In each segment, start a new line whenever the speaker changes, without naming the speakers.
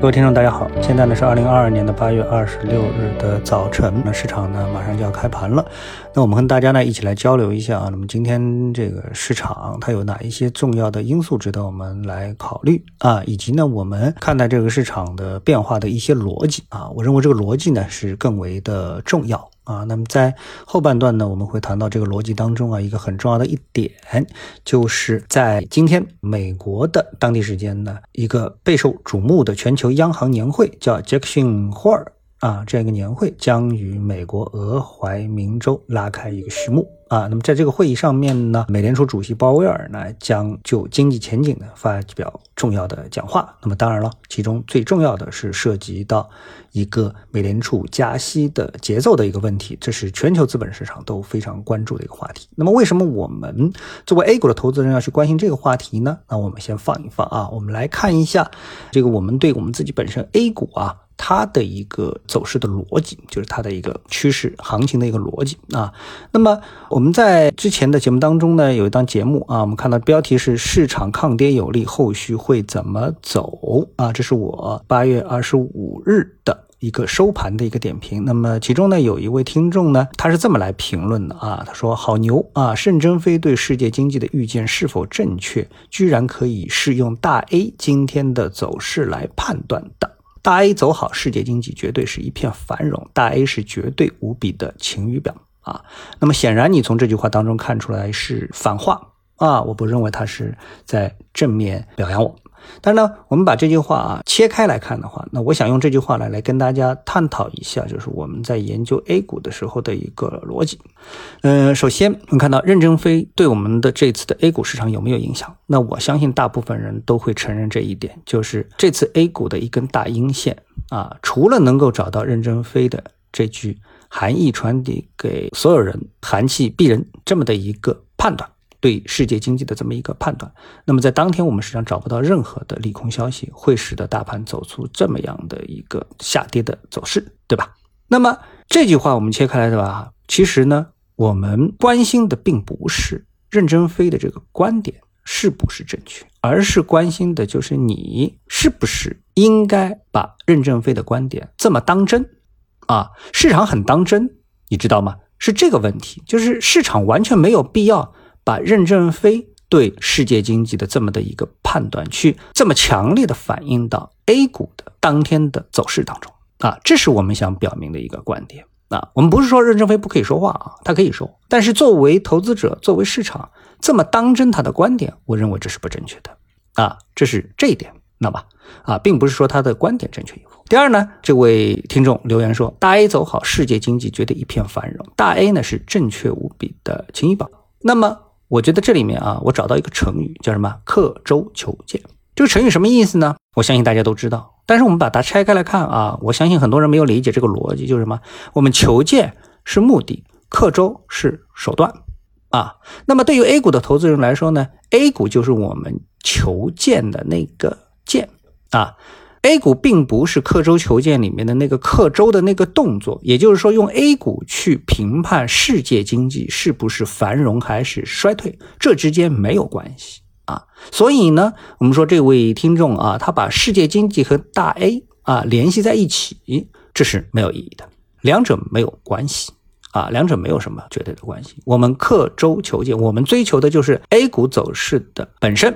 各位听众，大家好，现在呢是二零二二年的八月二十六日的早晨，那市场呢马上就要开盘了，那我们跟大家呢一起来交流一下啊，那么今天这个市场它有哪一些重要的因素值得我们来考虑啊，以及呢我们看待这个市场的变化的一些逻辑啊，我认为这个逻辑呢是更为的重要。啊，那么在后半段呢，我们会谈到这个逻辑当中啊，一个很重要的一点，就是在今天美国的当地时间呢，一个备受瞩目的全球央行年会，叫杰克逊霍尔啊，这样一个年会将与美国俄亥明州拉开一个序幕。啊，那么在这个会议上面呢，美联储主席鲍威尔呢将就经济前景呢发表重要的讲话。那么当然了，其中最重要的是涉及到一个美联储加息的节奏的一个问题，这是全球资本市场都非常关注的一个话题。那么为什么我们作为 A 股的投资人要去关心这个话题呢？那我们先放一放啊，我们来看一下这个我们对我们自己本身 A 股啊。它的一个走势的逻辑，就是它的一个趋势行情的一个逻辑啊。那么我们在之前的节目当中呢，有一档节目啊，我们看到标题是“市场抗跌有力，后续会怎么走”啊。这是我八月二十五日的一个收盘的一个点评。那么其中呢，有一位听众呢，他是这么来评论的啊，他说：“好牛啊，任正非对世界经济的预见是否正确，居然可以适用大 A 今天的走势来判断的。”大 A 走好，世界经济绝对是一片繁荣。大 A 是绝对无比的晴雨表啊。那么显然，你从这句话当中看出来是反话啊。我不认为他是在正面表扬我。但是呢，我们把这句话啊切开来看的话，那我想用这句话来来跟大家探讨一下，就是我们在研究 A 股的时候的一个逻辑。嗯，首先我们看到任正非对我们的这次的 A 股市场有没有影响？那我相信大部分人都会承认这一点，就是这次 A 股的一根大阴线啊，除了能够找到任正非的这句含义传递给所有人“寒气逼人”这么的一个判断。对世界经济的这么一个判断，那么在当天我们实际上找不到任何的利空消息会使得大盘走出这么样的一个下跌的走势，对吧？那么这句话我们切开来，对吧？其实呢，我们关心的并不是任正非的这个观点是不是正确，而是关心的就是你是不是应该把任正非的观点这么当真啊？市场很当真，你知道吗？是这个问题，就是市场完全没有必要。把任正非对世界经济的这么的一个判断，去这么强烈的反映到 A 股的当天的走势当中啊，这是我们想表明的一个观点啊。我们不是说任正非不可以说话啊，他可以说，但是作为投资者，作为市场这么当真他的观点，我认为这是不正确的啊，这是这一点，那么啊，并不是说他的观点正确与否。第二呢，这位听众留言说，大 A 走好，世界经济绝对一片繁荣，大 A 呢是正确无比的晴雨宝，那么。我觉得这里面啊，我找到一个成语叫什么“刻舟求剑”。这个成语什么意思呢？我相信大家都知道。但是我们把它拆开来看啊，我相信很多人没有理解这个逻辑，就是什么？我们求剑是目的，刻舟是手段啊。那么对于 A 股的投资人来说呢，A 股就是我们求剑的那个剑啊。A 股并不是刻舟求剑里面的那个刻舟的那个动作，也就是说，用 A 股去评判世界经济是不是繁荣还是衰退，这之间没有关系啊。所以呢，我们说这位听众啊，他把世界经济和大 A 啊联系在一起，这是没有意义的，两者没有关系啊，两者没有什么绝对的关系。我们刻舟求剑，我们追求的就是 A 股走势的本身。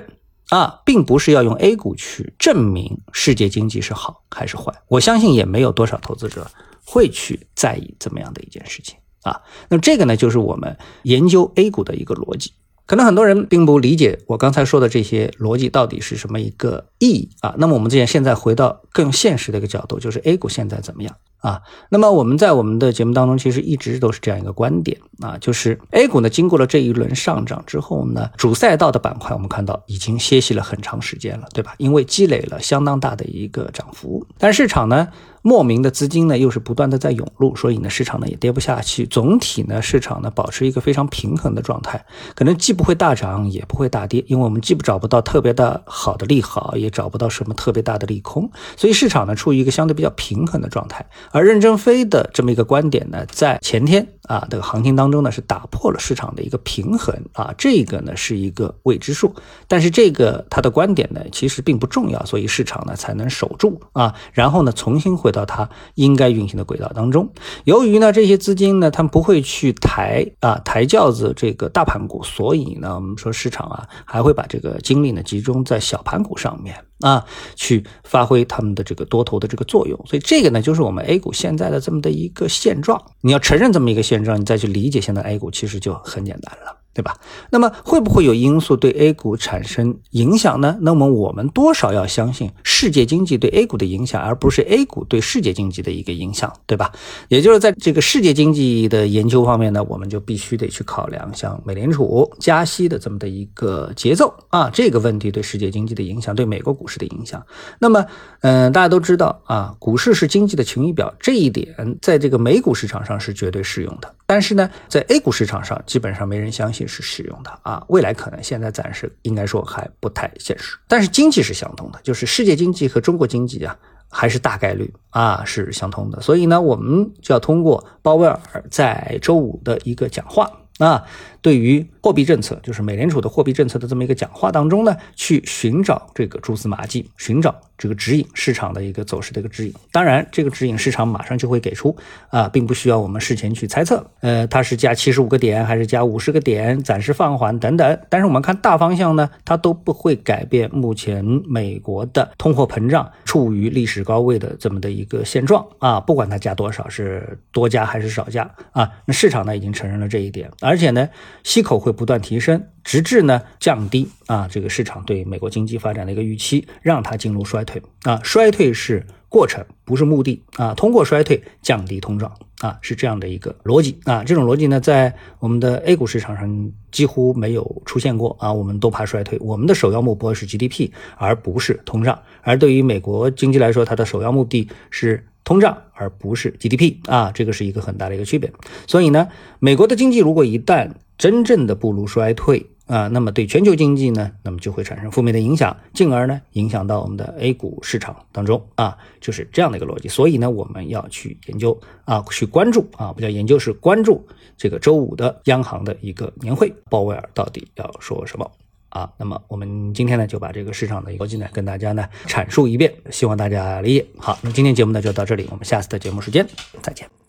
啊，并不是要用 A 股去证明世界经济是好还是坏，我相信也没有多少投资者会去在意这么样的一件事情啊。那这个呢，就是我们研究 A 股的一个逻辑。可能很多人并不理解我刚才说的这些逻辑到底是什么一个意义啊。那么我们这样现在回到更现实的一个角度，就是 A 股现在怎么样？啊，那么我们在我们的节目当中，其实一直都是这样一个观点啊，就是 A 股呢，经过了这一轮上涨之后呢，主赛道的板块我们看到已经歇息了很长时间了，对吧？因为积累了相当大的一个涨幅，但市场呢，莫名的资金呢又是不断的在涌入，所以呢市场呢也跌不下去。总体呢市场呢保持一个非常平衡的状态，可能既不会大涨也不会大跌，因为我们既不找不到特别的好的利好，也找不到什么特别大的利空，所以市场呢处于一个相对比较平衡的状态。而任正非的这么一个观点呢，在前天啊这个行情当中呢是打破了市场的一个平衡啊，这个呢是一个未知数，但是这个他的观点呢其实并不重要，所以市场呢才能守住啊，然后呢重新回到它应该运行的轨道当中。由于呢这些资金呢，他们不会去抬啊抬轿子这个大盘股，所以呢我们说市场啊还会把这个精力呢集中在小盘股上面啊，去发挥他们的这个多头的这个作用。所以这个呢就是我们 A 股现在的这么的一个现状。你要承认这么一个现状，你再去理解现在 A 股，其实就很简单了。对吧？那么会不会有因素对 A 股产生影响呢？那么我们多少要相信世界经济对 A 股的影响，而不是 A 股对世界经济的一个影响，对吧？也就是在这个世界经济的研究方面呢，我们就必须得去考量像美联储加息的这么的一个节奏啊，这个问题对世界经济的影响，对美国股市的影响。那么，嗯，大家都知道啊，股市是经济的晴雨表，这一点在这个美股市场上是绝对适用的。但是呢，在 A 股市场上，基本上没人相信是使用的啊。未来可能现在暂时应该说还不太现实。但是经济是相通的，就是世界经济和中国经济啊，还是大概率啊是相通的。所以呢，我们就要通过鲍威尔在周五的一个讲话。啊，对于货币政策，就是美联储的货币政策的这么一个讲话当中呢，去寻找这个蛛丝马迹，寻找这个指引市场的一个走势的一个指引。当然，这个指引市场马上就会给出啊，并不需要我们事前去猜测。呃，它是加七十五个点，还是加五十个点，暂时放缓等等。但是我们看大方向呢，它都不会改变目前美国的通货膨胀处于历史高位的这么的一个现状啊。不管它加多少，是多加还是少加啊，那市场呢已经承认了这一点。而且呢，息口会不断提升，直至呢降低啊这个市场对美国经济发展的一个预期，让它进入衰退啊。衰退是过程，不是目的啊。通过衰退降低通胀啊，是这样的一个逻辑啊。这种逻辑呢，在我们的 A 股市场上几乎没有出现过啊。我们都怕衰退，我们的首要目标是 GDP，而不是通胀。而对于美国经济来说，它的首要目的是。通胀而不是 GDP 啊，这个是一个很大的一个区别。所以呢，美国的经济如果一旦真正的步入衰退啊，那么对全球经济呢，那么就会产生负面的影响，进而呢影响到我们的 A 股市场当中啊，就是这样的一个逻辑。所以呢，我们要去研究啊，去关注啊，不叫研究，是关注这个周五的央行的一个年会，鲍威尔到底要说什么。啊，那么我们今天呢就把这个市场的逻辑呢跟大家呢阐述一遍，希望大家理解。好，那今天节目呢就到这里，我们下次的节目时间再见。